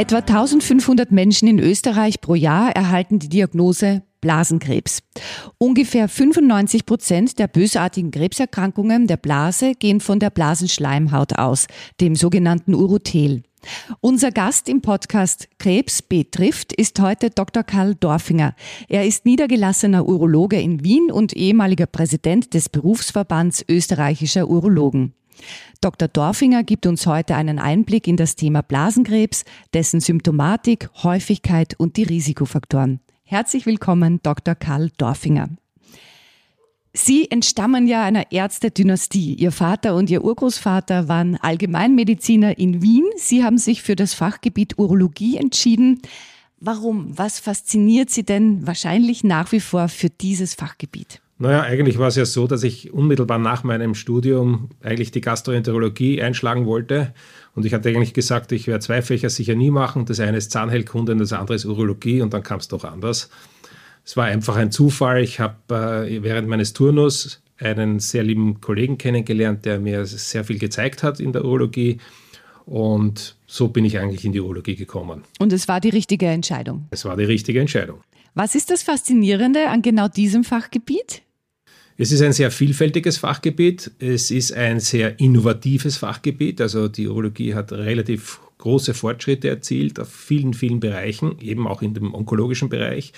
Etwa 1500 Menschen in Österreich pro Jahr erhalten die Diagnose Blasenkrebs. Ungefähr 95 Prozent der bösartigen Krebserkrankungen der Blase gehen von der Blasenschleimhaut aus, dem sogenannten Urothel. Unser Gast im Podcast Krebs betrifft ist heute Dr. Karl Dorfinger. Er ist niedergelassener Urologe in Wien und ehemaliger Präsident des Berufsverbands österreichischer Urologen. Dr. Dorfinger gibt uns heute einen Einblick in das Thema Blasenkrebs, dessen Symptomatik, Häufigkeit und die Risikofaktoren. Herzlich willkommen, Dr. Karl Dorfinger. Sie entstammen ja einer Ärztedynastie. Ihr Vater und Ihr Urgroßvater waren Allgemeinmediziner in Wien. Sie haben sich für das Fachgebiet Urologie entschieden. Warum? Was fasziniert Sie denn wahrscheinlich nach wie vor für dieses Fachgebiet? Naja, eigentlich war es ja so, dass ich unmittelbar nach meinem Studium eigentlich die Gastroenterologie einschlagen wollte. Und ich hatte eigentlich gesagt, ich werde zwei Fächer sicher nie machen. Das eine ist Zahnheilkunde und das andere ist Urologie und dann kam es doch anders. Es war einfach ein Zufall. Ich habe äh, während meines Turnus einen sehr lieben Kollegen kennengelernt, der mir sehr viel gezeigt hat in der Urologie. Und so bin ich eigentlich in die Urologie gekommen. Und es war die richtige Entscheidung? Es war die richtige Entscheidung. Was ist das Faszinierende an genau diesem Fachgebiet? Es ist ein sehr vielfältiges Fachgebiet. Es ist ein sehr innovatives Fachgebiet. Also die Urologie hat relativ große Fortschritte erzielt auf vielen, vielen Bereichen, eben auch in dem onkologischen Bereich.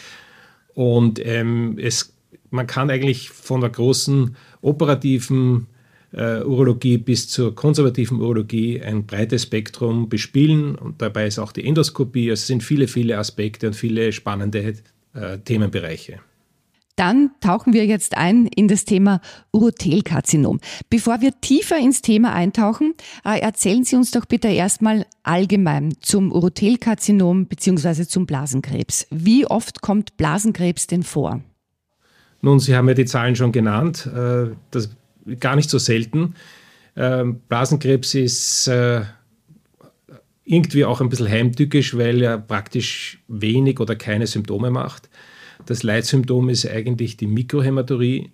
Und ähm, es, man kann eigentlich von der großen operativen äh, Urologie bis zur konservativen Urologie ein breites Spektrum bespielen. Und dabei ist auch die Endoskopie. Es sind viele, viele Aspekte und viele spannende äh, Themenbereiche. Dann tauchen wir jetzt ein in das Thema Urothelkarzinom. Bevor wir tiefer ins Thema eintauchen, äh, erzählen Sie uns doch bitte erstmal allgemein zum Urothelkarzinom bzw. zum Blasenkrebs. Wie oft kommt Blasenkrebs denn vor? Nun, Sie haben ja die Zahlen schon genannt. Äh, das gar nicht so selten. Ähm, Blasenkrebs ist äh, irgendwie auch ein bisschen heimtückisch, weil er praktisch wenig oder keine Symptome macht. Das Leitsymptom ist eigentlich die Mikrohämaturie,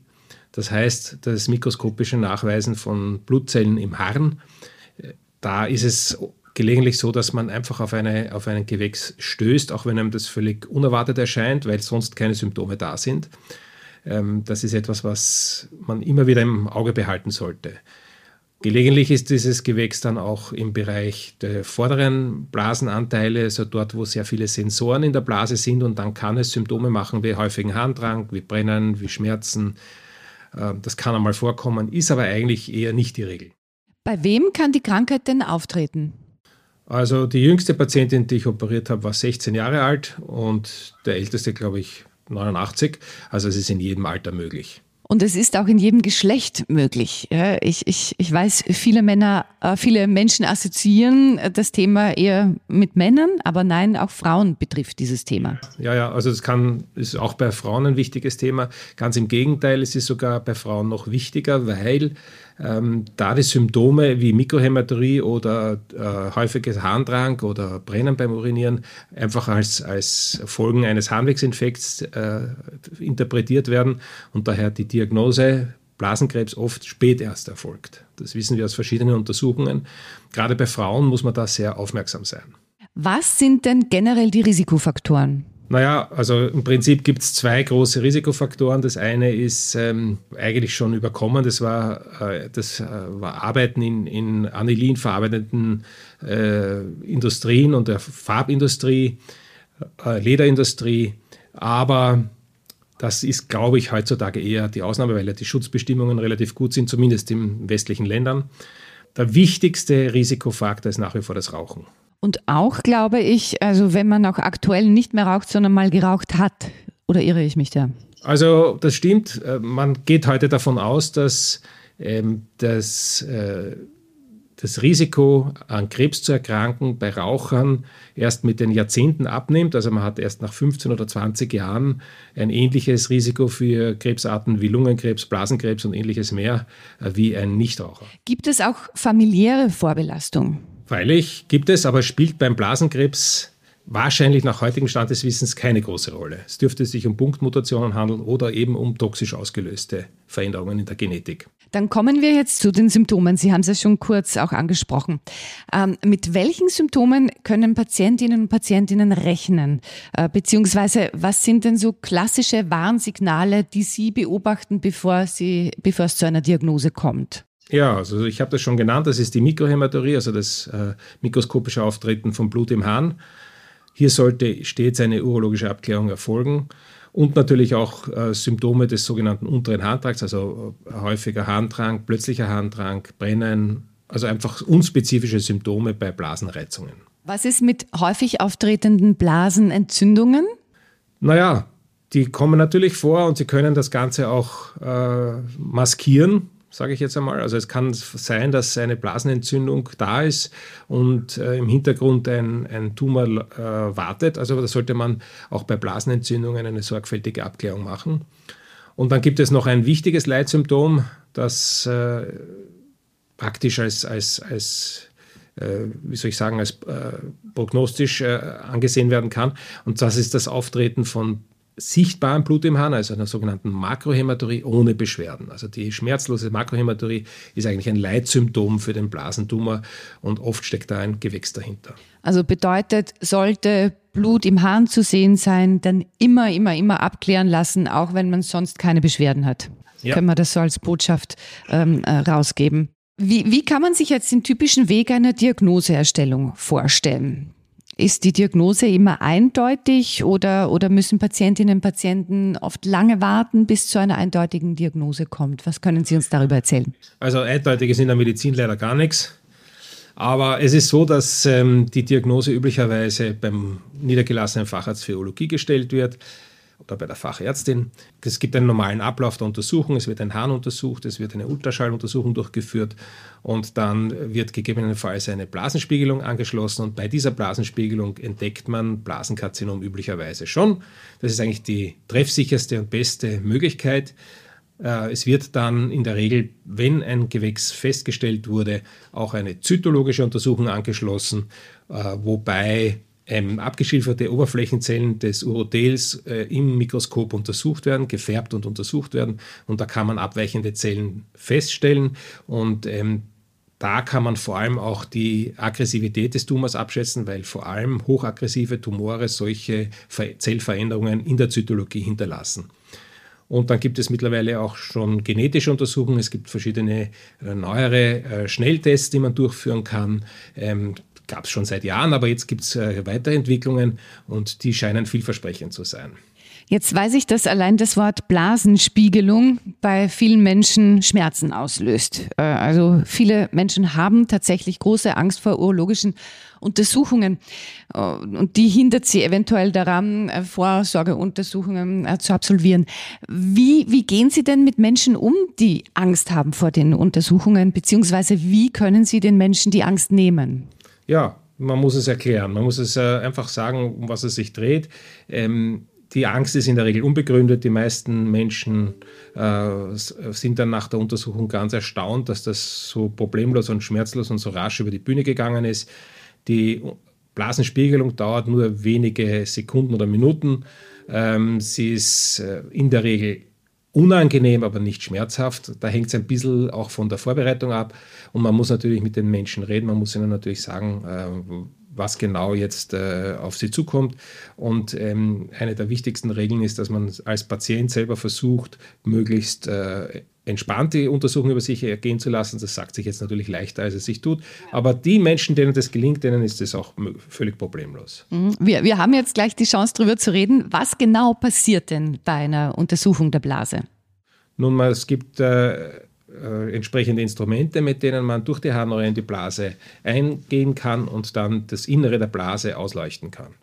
das heißt das mikroskopische Nachweisen von Blutzellen im Harn. Da ist es gelegentlich so, dass man einfach auf, eine, auf einen Gewächs stößt, auch wenn einem das völlig unerwartet erscheint, weil sonst keine Symptome da sind. Ähm, das ist etwas, was man immer wieder im Auge behalten sollte. Gelegentlich ist dieses Gewächs dann auch im Bereich der vorderen Blasenanteile, also dort, wo sehr viele Sensoren in der Blase sind und dann kann es Symptome machen wie häufigen Harndrang, wie Brennen, wie Schmerzen. Ähm, das kann einmal vorkommen, ist aber eigentlich eher nicht die Regel. Bei wem kann die Krankheit denn auftreten? Also die jüngste Patientin, die ich operiert habe, war 16 Jahre alt und der älteste, glaube ich, 89. Also es ist in jedem Alter möglich. Und es ist auch in jedem Geschlecht möglich. Ich, ich, ich weiß, viele Männer, äh, viele Menschen assoziieren das Thema eher mit Männern, aber nein, auch Frauen betrifft dieses Thema. Ja, ja, also das kann, ist auch bei Frauen ein wichtiges Thema. Ganz im Gegenteil, es ist sogar bei Frauen noch wichtiger, weil ähm, da die Symptome wie Mikrohämaturie oder äh, häufiges Harndrang oder Brennen beim Urinieren einfach als, als Folgen eines Harnwegsinfekts äh, interpretiert werden und daher die Diagnose Blasenkrebs oft spät erst erfolgt. Das wissen wir aus verschiedenen Untersuchungen. Gerade bei Frauen muss man da sehr aufmerksam sein. Was sind denn generell die Risikofaktoren? Naja, also im Prinzip gibt es zwei große Risikofaktoren. Das eine ist ähm, eigentlich schon überkommen, das war, äh, das äh, war Arbeiten in, in Anilin verarbeitenden äh, Industrien und der Farbindustrie, äh, Lederindustrie. Aber das ist, glaube ich, heutzutage eher die Ausnahme, weil ja die Schutzbestimmungen relativ gut sind, zumindest in westlichen Ländern. Der wichtigste Risikofaktor ist nach wie vor das Rauchen. Und auch glaube ich, also wenn man auch aktuell nicht mehr raucht, sondern mal geraucht hat, oder irre ich mich da? Also das stimmt. Äh, man geht heute davon aus, dass ähm, das, äh, das Risiko an Krebs zu erkranken bei Rauchern erst mit den Jahrzehnten abnimmt. Also man hat erst nach 15 oder 20 Jahren ein ähnliches Risiko für Krebsarten wie Lungenkrebs, Blasenkrebs und ähnliches mehr äh, wie ein Nichtraucher. Gibt es auch familiäre Vorbelastung? Freilich gibt es, aber spielt beim Blasenkrebs wahrscheinlich nach heutigem Stand des Wissens keine große Rolle. Es dürfte sich um Punktmutationen handeln oder eben um toxisch ausgelöste Veränderungen in der Genetik. Dann kommen wir jetzt zu den Symptomen. Sie haben es ja schon kurz auch angesprochen. Ähm, mit welchen Symptomen können Patientinnen und Patientinnen rechnen? Äh, beziehungsweise was sind denn so klassische Warnsignale, die Sie beobachten, bevor, Sie, bevor es zu einer Diagnose kommt? Ja, also ich habe das schon genannt, das ist die Mikrohämaturie, also das äh, mikroskopische Auftreten von Blut im Hahn. Hier sollte stets eine urologische Abklärung erfolgen und natürlich auch äh, Symptome des sogenannten unteren Harntrakts, also äh, häufiger Harndrang, plötzlicher Harndrang, Brennen, also einfach unspezifische Symptome bei Blasenreizungen. Was ist mit häufig auftretenden Blasenentzündungen? Naja, die kommen natürlich vor und sie können das Ganze auch äh, maskieren sage ich jetzt einmal. Also es kann sein, dass eine Blasenentzündung da ist und äh, im Hintergrund ein, ein Tumor äh, wartet. Also da sollte man auch bei Blasenentzündungen eine sorgfältige Abklärung machen. Und dann gibt es noch ein wichtiges Leitsymptom, das äh, praktisch als, als, als äh, wie soll ich sagen, als äh, prognostisch äh, angesehen werden kann. Und das ist das Auftreten von sichtbaren Blut im Hahn, also einer sogenannten Makrohämaturie ohne Beschwerden. Also die schmerzlose Makrohämaturie ist eigentlich ein Leitsymptom für den Blasentumor und oft steckt da ein Gewächs dahinter. Also bedeutet, sollte Blut im Hahn zu sehen sein, dann immer, immer, immer abklären lassen, auch wenn man sonst keine Beschwerden hat. Ja. Können wir das so als Botschaft ähm, äh, rausgeben. Wie, wie kann man sich jetzt den typischen Weg einer Diagnoseerstellung vorstellen? Ist die Diagnose immer eindeutig oder, oder müssen Patientinnen und Patienten oft lange warten, bis zu einer eindeutigen Diagnose kommt? Was können Sie uns darüber erzählen? Also eindeutig ist in der Medizin leider gar nichts. Aber es ist so, dass ähm, die Diagnose üblicherweise beim niedergelassenen Facharzt für Urologie gestellt wird oder bei der Fachärztin. Es gibt einen normalen Ablauf der Untersuchung. Es wird ein Hahn untersucht, es wird eine Ultraschalluntersuchung durchgeführt und dann wird gegebenenfalls eine Blasenspiegelung angeschlossen und bei dieser Blasenspiegelung entdeckt man Blasenkarzinom üblicherweise schon. Das ist eigentlich die treffsicherste und beste Möglichkeit. Äh, es wird dann in der Regel, wenn ein Gewächs festgestellt wurde, auch eine zytologische Untersuchung angeschlossen, äh, wobei ähm, abgeschilferte Oberflächenzellen des Urothels äh, im Mikroskop untersucht werden, gefärbt und untersucht werden. Und da kann man abweichende Zellen feststellen. Und ähm, da kann man vor allem auch die Aggressivität des Tumors abschätzen, weil vor allem hochaggressive Tumore solche Zellveränderungen in der Zytologie hinterlassen. Und dann gibt es mittlerweile auch schon genetische Untersuchungen. Es gibt verschiedene äh, neuere äh, Schnelltests, die man durchführen kann. Ähm, gab es schon seit Jahren, aber jetzt gibt es äh, Weiterentwicklungen und die scheinen vielversprechend zu sein. Jetzt weiß ich, dass allein das Wort Blasenspiegelung bei vielen Menschen Schmerzen auslöst. Äh, also viele Menschen haben tatsächlich große Angst vor urologischen Untersuchungen äh, und die hindert sie eventuell daran, äh, Vorsorgeuntersuchungen zu absolvieren. Wie, wie gehen Sie denn mit Menschen um, die Angst haben vor den Untersuchungen, beziehungsweise wie können Sie den Menschen die Angst nehmen? Ja, man muss es erklären. Man muss es äh, einfach sagen, um was es sich dreht. Ähm, die Angst ist in der Regel unbegründet. Die meisten Menschen äh, sind dann nach der Untersuchung ganz erstaunt, dass das so problemlos und schmerzlos und so rasch über die Bühne gegangen ist. Die Blasenspiegelung dauert nur wenige Sekunden oder Minuten. Ähm, sie ist äh, in der Regel unangenehm, aber nicht schmerzhaft. Da hängt es ein bisschen auch von der Vorbereitung ab. Und man muss natürlich mit den Menschen reden, man muss ihnen natürlich sagen, äh, was genau jetzt äh, auf sie zukommt. Und ähm, eine der wichtigsten Regeln ist, dass man als Patient selber versucht, möglichst äh, entspannt die Untersuchung über sich ergehen zu lassen. Das sagt sich jetzt natürlich leichter, als es sich tut. Aber die Menschen, denen das gelingt, denen ist das auch völlig problemlos. Mhm. Wir, wir haben jetzt gleich die Chance, darüber zu reden. Was genau passiert denn bei einer Untersuchung der Blase? Nun mal, es gibt äh, äh, entsprechende Instrumente, mit denen man durch die Harnröhre in die Blase eingehen kann und dann das Innere der Blase ausleuchten kann.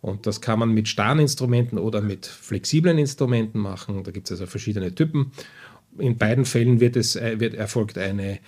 Und das kann man mit starren Instrumenten oder mit flexiblen Instrumenten machen. Da gibt es also verschiedene Typen. In beiden Fällen wird es, äh, wird, erfolgt eine,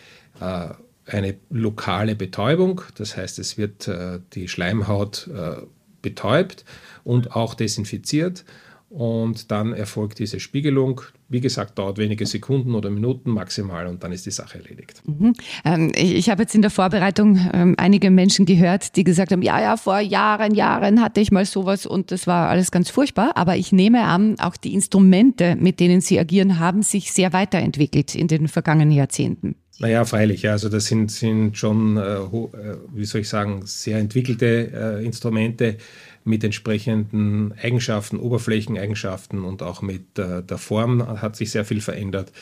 äh, eine lokale Betäubung, das heißt es wird äh, die Schleimhaut äh, betäubt und auch desinfiziert und dann erfolgt diese Spiegelung. Wie gesagt, dauert wenige Sekunden oder Minuten maximal und dann ist die Sache erledigt. Mhm. Ähm, ich, ich habe jetzt in der Vorbereitung ähm, einige Menschen gehört, die gesagt haben, ja, ja, vor Jahren, Jahren hatte ich mal sowas und das war alles ganz furchtbar. Aber ich nehme an, auch die Instrumente, mit denen Sie agieren, haben sich sehr weiterentwickelt in den vergangenen Jahrzehnten. Naja, freilich. Ja. Also das sind, sind schon, äh, äh wie soll ich sagen, sehr entwickelte äh, Instrumente mit entsprechenden Eigenschaften, Oberflächeneigenschaften und auch mit äh, der Form hat sich sehr viel verändert.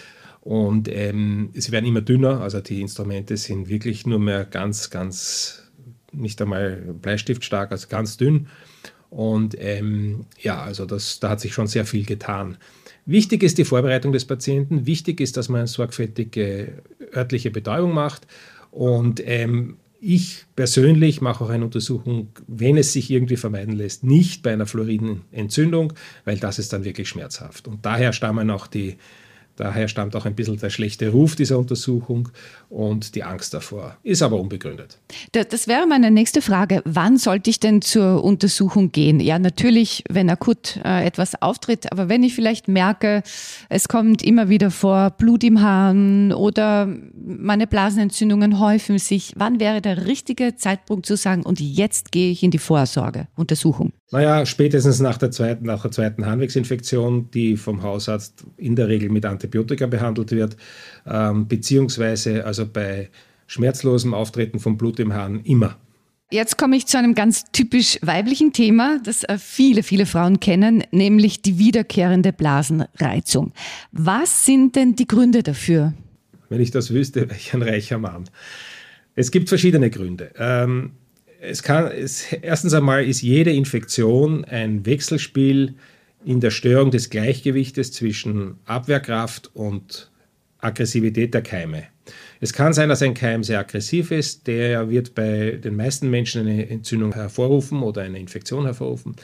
Und ähm, sie werden immer dünner, also die Instrumente sind wirklich nur mehr ganz, ganz, nicht einmal bleistiftstark, also ganz dünn. Und ähm, ja, also das, da hat sich schon sehr viel getan. Wichtig ist die Vorbereitung des Patienten. Wichtig ist, dass man eine sorgfältige örtliche Betäubung macht. Und ähm, ich persönlich mache auch eine Untersuchung, wenn es sich irgendwie vermeiden lässt, nicht bei einer Fluoridenentzündung, weil das ist dann wirklich schmerzhaft. Und daher stammen auch die Daher stammt auch ein bisschen der schlechte Ruf dieser Untersuchung und die Angst davor. Ist aber unbegründet. Das wäre meine nächste Frage. Wann sollte ich denn zur Untersuchung gehen? Ja, natürlich, wenn akut äh, etwas auftritt, aber wenn ich vielleicht merke, es kommt immer wieder vor Blut im Hahn oder meine Blasenentzündungen häufen sich, wann wäre der richtige Zeitpunkt zu sagen, und jetzt gehe ich in die Vorsorge, Untersuchung? Naja, spätestens nach der zweiten, nach der zweiten Harnwegsinfektion, die vom Hausarzt in der Regel mit Antibiotika behandelt wird, ähm, beziehungsweise also bei schmerzlosem Auftreten von Blut im Hahn immer. Jetzt komme ich zu einem ganz typisch weiblichen Thema, das äh, viele, viele Frauen kennen, nämlich die wiederkehrende Blasenreizung. Was sind denn die Gründe dafür? Wenn ich das wüsste, wäre ich ein reicher Mann. Es gibt verschiedene Gründe. Ähm, es kann, es, erstens einmal ist jede Infektion ein Wechselspiel in der Störung des Gleichgewichtes zwischen Abwehrkraft und Aggressivität der Keime. Es kann sein, dass ein Keim sehr aggressiv ist, der wird bei den meisten Menschen eine Entzündung hervorrufen oder eine Infektion hervorrufen.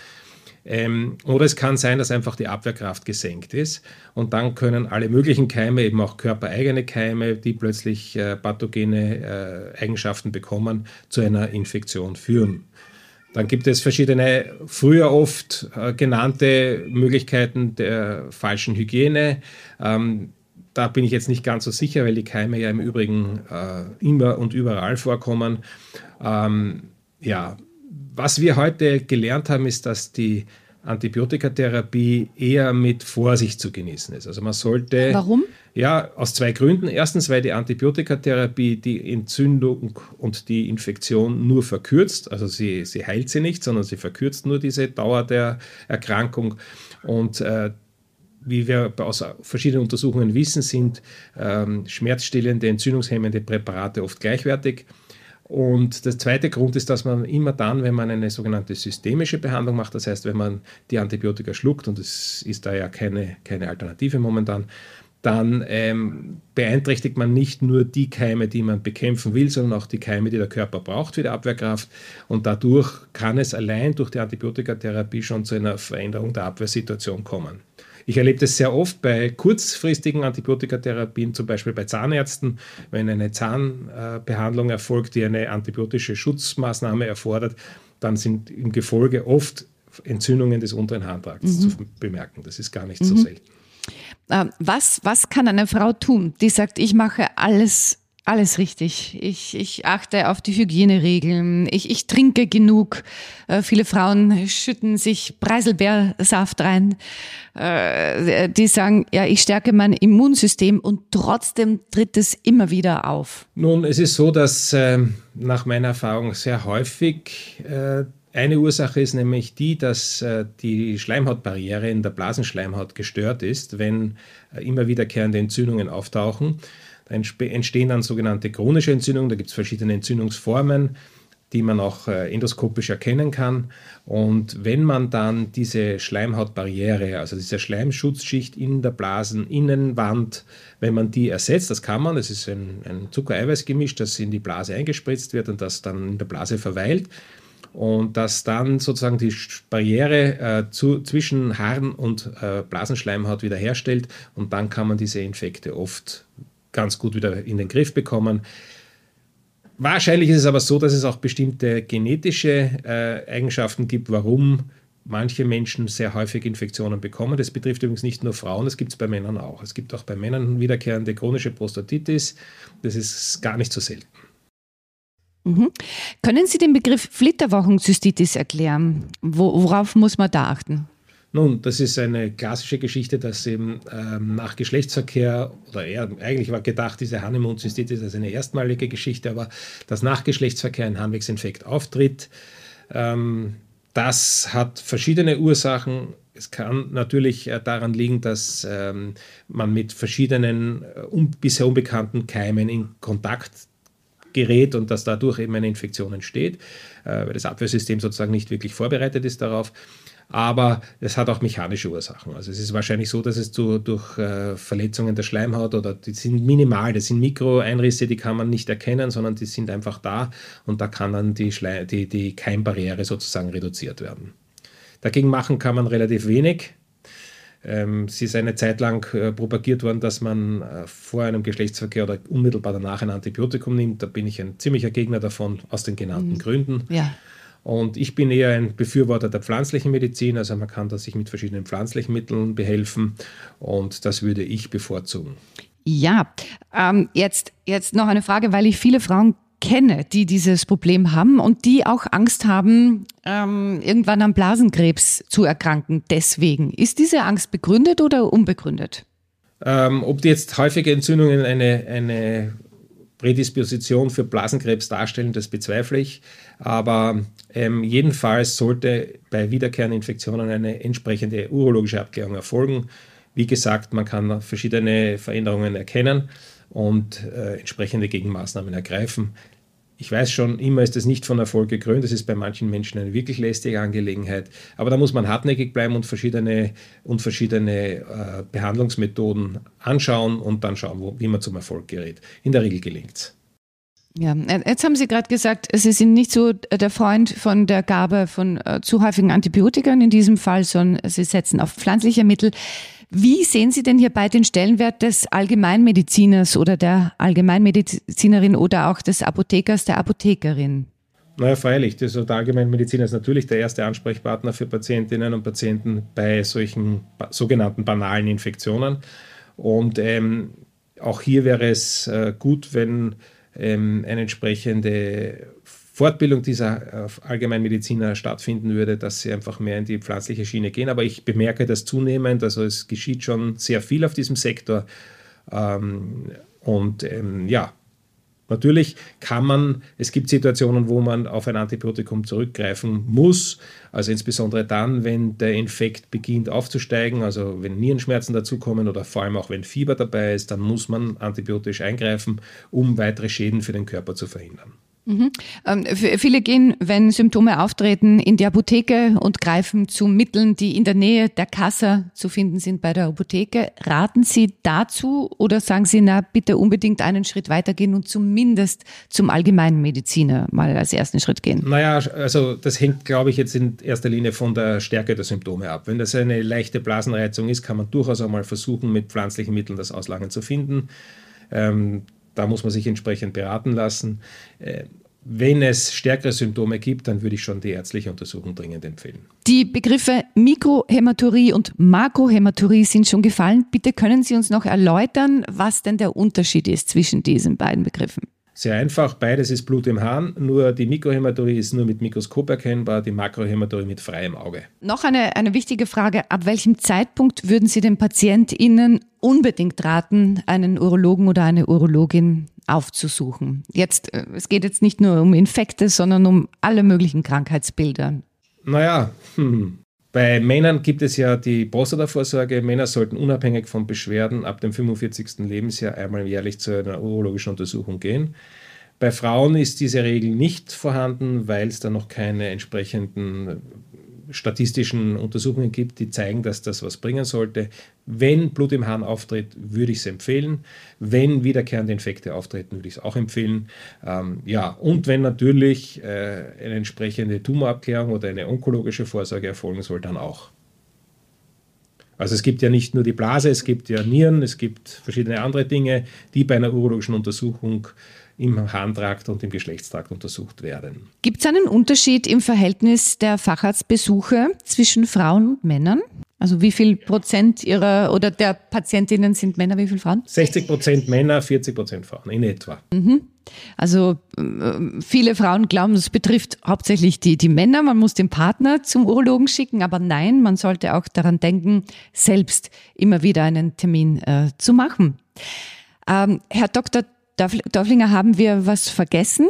Ähm, oder es kann sein, dass einfach die Abwehrkraft gesenkt ist und dann können alle möglichen Keime, eben auch körpereigene Keime, die plötzlich äh, pathogene äh, Eigenschaften bekommen, zu einer Infektion führen. Dann gibt es verschiedene, früher oft äh, genannte Möglichkeiten der falschen Hygiene. Ähm, da bin ich jetzt nicht ganz so sicher, weil die Keime ja im Übrigen äh, immer und überall vorkommen. Ähm, ja, was wir heute gelernt haben, ist, dass die Antibiotikatherapie eher mit Vorsicht zu genießen ist. Also man sollte. Warum? Ja, aus zwei Gründen. Erstens, weil die Antibiotikatherapie die Entzündung und die Infektion nur verkürzt. Also sie, sie heilt sie nicht, sondern sie verkürzt nur diese Dauer der Erkrankung. Und äh, wie wir aus verschiedenen Untersuchungen wissen, sind ähm, schmerzstillende, entzündungshemmende Präparate oft gleichwertig. Und der zweite Grund ist, dass man immer dann, wenn man eine sogenannte systemische Behandlung macht, das heißt, wenn man die Antibiotika schluckt, und es ist da ja keine, keine Alternative momentan, dann ähm, beeinträchtigt man nicht nur die Keime, die man bekämpfen will, sondern auch die Keime, die der Körper braucht für die Abwehrkraft. Und dadurch kann es allein durch die Antibiotikatherapie schon zu einer Veränderung der Abwehrsituation kommen. Ich erlebe das sehr oft bei kurzfristigen Antibiotikatherapien, zum Beispiel bei Zahnärzten, wenn eine Zahnbehandlung erfolgt, die eine antibiotische Schutzmaßnahme erfordert, dann sind im Gefolge oft Entzündungen des unteren Harntrakts mhm. zu bemerken. Das ist gar nicht mhm. so selten. Ähm, was, was kann eine Frau tun, die sagt, ich mache alles alles richtig. Ich, ich achte auf die Hygieneregeln. Ich, ich trinke genug. Äh, viele Frauen schütten sich Preiselbeersaft rein. Äh, die sagen, ja, ich stärke mein Immunsystem und trotzdem tritt es immer wieder auf. Nun, es ist so, dass äh, nach meiner Erfahrung sehr häufig äh, eine Ursache ist nämlich die, dass äh, die Schleimhautbarriere in der Blasenschleimhaut gestört ist, wenn äh, immer wiederkehrende Entzündungen auftauchen. Da entstehen dann sogenannte chronische Entzündungen. Da gibt es verschiedene Entzündungsformen, die man auch äh, endoskopisch erkennen kann. Und wenn man dann diese Schleimhautbarriere, also diese Schleimschutzschicht in der Blaseninnenwand, wenn man die ersetzt, das kann man, das ist ein, ein Zucker-Eiweiß-Gemisch, das in die Blase eingespritzt wird und das dann in der Blase verweilt, und dass dann sozusagen die Barriere äh, zu, zwischen Harn und äh, Blasenschleimhaut wiederherstellt und dann kann man diese Infekte oft ganz gut wieder in den Griff bekommen. Wahrscheinlich ist es aber so, dass es auch bestimmte genetische äh, Eigenschaften gibt, warum manche Menschen sehr häufig Infektionen bekommen. Das betrifft übrigens nicht nur Frauen, das gibt es bei Männern auch. Es gibt auch bei Männern wiederkehrende chronische Prostatitis. Das ist gar nicht so selten. Mhm. Können Sie den Begriff Flitterwochenzystitis erklären? worauf muss man da achten? Nun, das ist eine klassische Geschichte, dass eben ähm, nach Geschlechtsverkehr, oder eher, eigentlich war gedacht, diese Honeymoon-Zystitis als eine erstmalige Geschichte, aber dass nach Geschlechtsverkehr ein Harnwegsinfekt auftritt, ähm, das hat verschiedene Ursachen. Es kann natürlich äh, daran liegen, dass ähm, man mit verschiedenen äh, un bisher unbekannten Keimen in Kontakt gerät und dass dadurch eben eine Infektion entsteht, äh, weil das Abwehrsystem sozusagen nicht wirklich vorbereitet ist darauf aber es hat auch mechanische Ursachen. Also es ist wahrscheinlich so, dass es zu, durch äh, Verletzungen der Schleimhaut oder die sind minimal, das sind Mikroeinrisse, die kann man nicht erkennen, sondern die sind einfach da und da kann dann die, Schle die, die Keimbarriere sozusagen reduziert werden. Dagegen machen kann man relativ wenig. Ähm, es ist eine Zeit lang äh, propagiert worden, dass man äh, vor einem Geschlechtsverkehr oder unmittelbar danach ein Antibiotikum nimmt. Da bin ich ein ziemlicher Gegner davon, aus den genannten mhm. Gründen. Ja. Und ich bin eher ein Befürworter der pflanzlichen Medizin, also man kann da sich mit verschiedenen pflanzlichen Mitteln behelfen und das würde ich bevorzugen. Ja, ähm, jetzt, jetzt noch eine Frage, weil ich viele Frauen kenne, die dieses Problem haben und die auch Angst haben, ähm, irgendwann am Blasenkrebs zu erkranken. Deswegen, ist diese Angst begründet oder unbegründet? Ähm, ob die jetzt häufige Entzündungen eine, eine Prädisposition für Blasenkrebs darstellen, das bezweifle ich. Aber ähm, jedenfalls sollte bei wiederkehrenden Infektionen eine entsprechende urologische Abklärung erfolgen. Wie gesagt, man kann verschiedene Veränderungen erkennen und äh, entsprechende Gegenmaßnahmen ergreifen. Ich weiß schon, immer ist es nicht von Erfolg gekrönt. Das ist bei manchen Menschen eine wirklich lästige Angelegenheit. Aber da muss man hartnäckig bleiben und verschiedene, und verschiedene äh, Behandlungsmethoden anschauen und dann schauen, wo, wie man zum Erfolg gerät. In der Regel gelingt es. Ja, jetzt haben Sie gerade gesagt, Sie sind nicht so der Freund von der Gabe von äh, zu häufigen Antibiotikern in diesem Fall, sondern Sie setzen auf pflanzliche Mittel. Wie sehen Sie denn hierbei den Stellenwert des Allgemeinmediziners oder der Allgemeinmedizinerin oder auch des Apothekers, der Apothekerin? Naja, freilich. Das, der Allgemeinmediziner ist natürlich der erste Ansprechpartner für Patientinnen und Patienten bei solchen sogenannten banalen Infektionen. Und ähm, auch hier wäre es äh, gut, wenn ähm, eine entsprechende Fortbildung dieser äh, Allgemeinmediziner stattfinden würde, dass sie einfach mehr in die pflanzliche Schiene gehen. Aber ich bemerke das zunehmend, also es geschieht schon sehr viel auf diesem Sektor. Ähm, und ähm, ja, Natürlich kann man, es gibt Situationen, wo man auf ein Antibiotikum zurückgreifen muss, also insbesondere dann, wenn der Infekt beginnt aufzusteigen, also wenn Nierenschmerzen dazukommen oder vor allem auch wenn Fieber dabei ist, dann muss man antibiotisch eingreifen, um weitere Schäden für den Körper zu verhindern. Mhm. Ähm, viele gehen, wenn Symptome auftreten, in die Apotheke und greifen zu Mitteln, die in der Nähe der Kasse zu finden sind bei der Apotheke. Raten Sie dazu oder sagen Sie, na, bitte unbedingt einen Schritt weitergehen und zumindest zum allgemeinen Mediziner mal als ersten Schritt gehen? Naja, also das hängt, glaube ich, jetzt in erster Linie von der Stärke der Symptome ab. Wenn das eine leichte Blasenreizung ist, kann man durchaus einmal versuchen, mit pflanzlichen Mitteln das Auslangen zu finden. Ähm, da muss man sich entsprechend beraten lassen. Äh, wenn es stärkere Symptome gibt, dann würde ich schon die ärztliche Untersuchung dringend empfehlen. Die Begriffe Mikrohämaturie und Makrohämaturie sind schon gefallen. Bitte können Sie uns noch erläutern, was denn der Unterschied ist zwischen diesen beiden Begriffen? Sehr einfach, beides ist Blut im Hahn, nur die Mikrohämaturie ist nur mit Mikroskop erkennbar, die Makrohämaturie mit freiem Auge. Noch eine, eine wichtige Frage, ab welchem Zeitpunkt würden Sie den PatientInnen unbedingt raten, einen Urologen oder eine Urologin aufzusuchen? Jetzt, äh, es geht jetzt nicht nur um Infekte, sondern um alle möglichen Krankheitsbilder. Naja, hm, bei Männern gibt es ja die Prostatavorsorge. Männer sollten unabhängig von Beschwerden ab dem 45. Lebensjahr einmal jährlich zu einer urologischen Untersuchung gehen. Bei Frauen ist diese Regel nicht vorhanden, weil es da noch keine entsprechenden statistischen Untersuchungen gibt, die zeigen, dass das was bringen sollte. Wenn Blut im Hahn auftritt, würde ich es empfehlen. Wenn wiederkehrende Infekte auftreten, würde ich es auch empfehlen. Ähm, ja, und wenn natürlich äh, eine entsprechende Tumorabklärung oder eine onkologische Vorsorge erfolgen soll, dann auch. Also es gibt ja nicht nur die Blase, es gibt ja Nieren, es gibt verschiedene andere Dinge, die bei einer urologischen Untersuchung im Harntrakt und im Geschlechtstrakt untersucht werden. Gibt es einen Unterschied im Verhältnis der Facharztbesuche zwischen Frauen und Männern? Also wie viel Prozent ihrer oder der Patientinnen sind Männer, wie viele Frauen? 60 Prozent Männer, 40 Prozent Frauen in etwa. Mhm. Also äh, viele Frauen glauben, es betrifft hauptsächlich die, die Männer. Man muss den Partner zum Urologen schicken, aber nein, man sollte auch daran denken, selbst immer wieder einen Termin äh, zu machen. Ähm, Herr Dr. Dörflinger, haben wir was vergessen?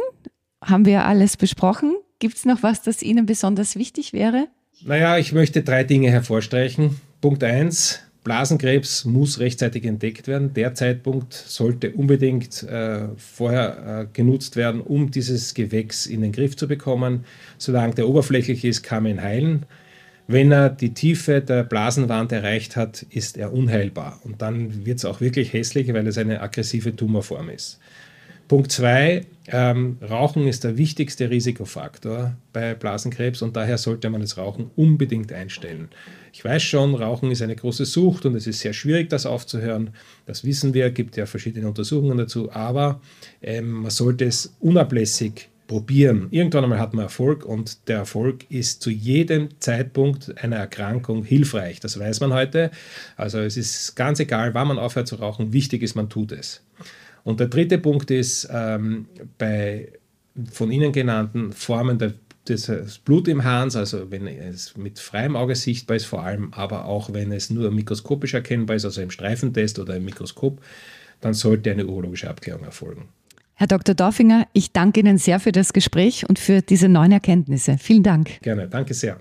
Haben wir alles besprochen? Gibt es noch was, das Ihnen besonders wichtig wäre? Naja, ich möchte drei Dinge hervorstreichen. Punkt eins: Blasenkrebs muss rechtzeitig entdeckt werden. Der Zeitpunkt sollte unbedingt äh, vorher äh, genutzt werden, um dieses Gewächs in den Griff zu bekommen. Solange der oberflächlich ist, kann man ihn heilen. Wenn er die Tiefe der Blasenwand erreicht hat, ist er unheilbar. Und dann wird es auch wirklich hässlich, weil es eine aggressive Tumorform ist. Punkt 2, ähm, Rauchen ist der wichtigste Risikofaktor bei Blasenkrebs und daher sollte man das Rauchen unbedingt einstellen. Ich weiß schon, Rauchen ist eine große Sucht und es ist sehr schwierig, das aufzuhören. Das wissen wir, gibt ja verschiedene Untersuchungen dazu, aber ähm, man sollte es unablässig probieren. Irgendwann einmal hat man Erfolg und der Erfolg ist zu jedem Zeitpunkt einer Erkrankung hilfreich. Das weiß man heute. Also es ist ganz egal, wann man aufhört zu rauchen. Wichtig ist, man tut es. Und der dritte Punkt ist, ähm, bei von Ihnen genannten Formen der das Blut im Hahns, also wenn es mit freiem Auge sichtbar ist, vor allem, aber auch wenn es nur mikroskopisch erkennbar ist, also im Streifentest oder im Mikroskop, dann sollte eine urologische Abklärung erfolgen. Herr Dr. Dorfinger, ich danke Ihnen sehr für das Gespräch und für diese neuen Erkenntnisse. Vielen Dank. Gerne, danke sehr.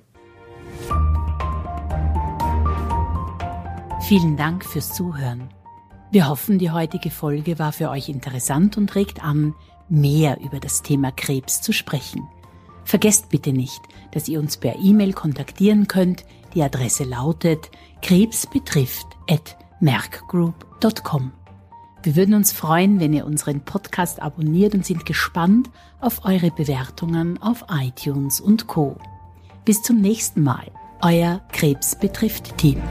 Vielen Dank fürs Zuhören. Wir hoffen, die heutige Folge war für euch interessant und regt an, mehr über das Thema Krebs zu sprechen. Vergesst bitte nicht, dass ihr uns per E-Mail kontaktieren könnt. Die Adresse lautet krebsbetrifft.merkgroup.com. Wir würden uns freuen, wenn ihr unseren Podcast abonniert und sind gespannt auf eure Bewertungen auf iTunes und Co. Bis zum nächsten Mal. Euer Krebs betrifft Team.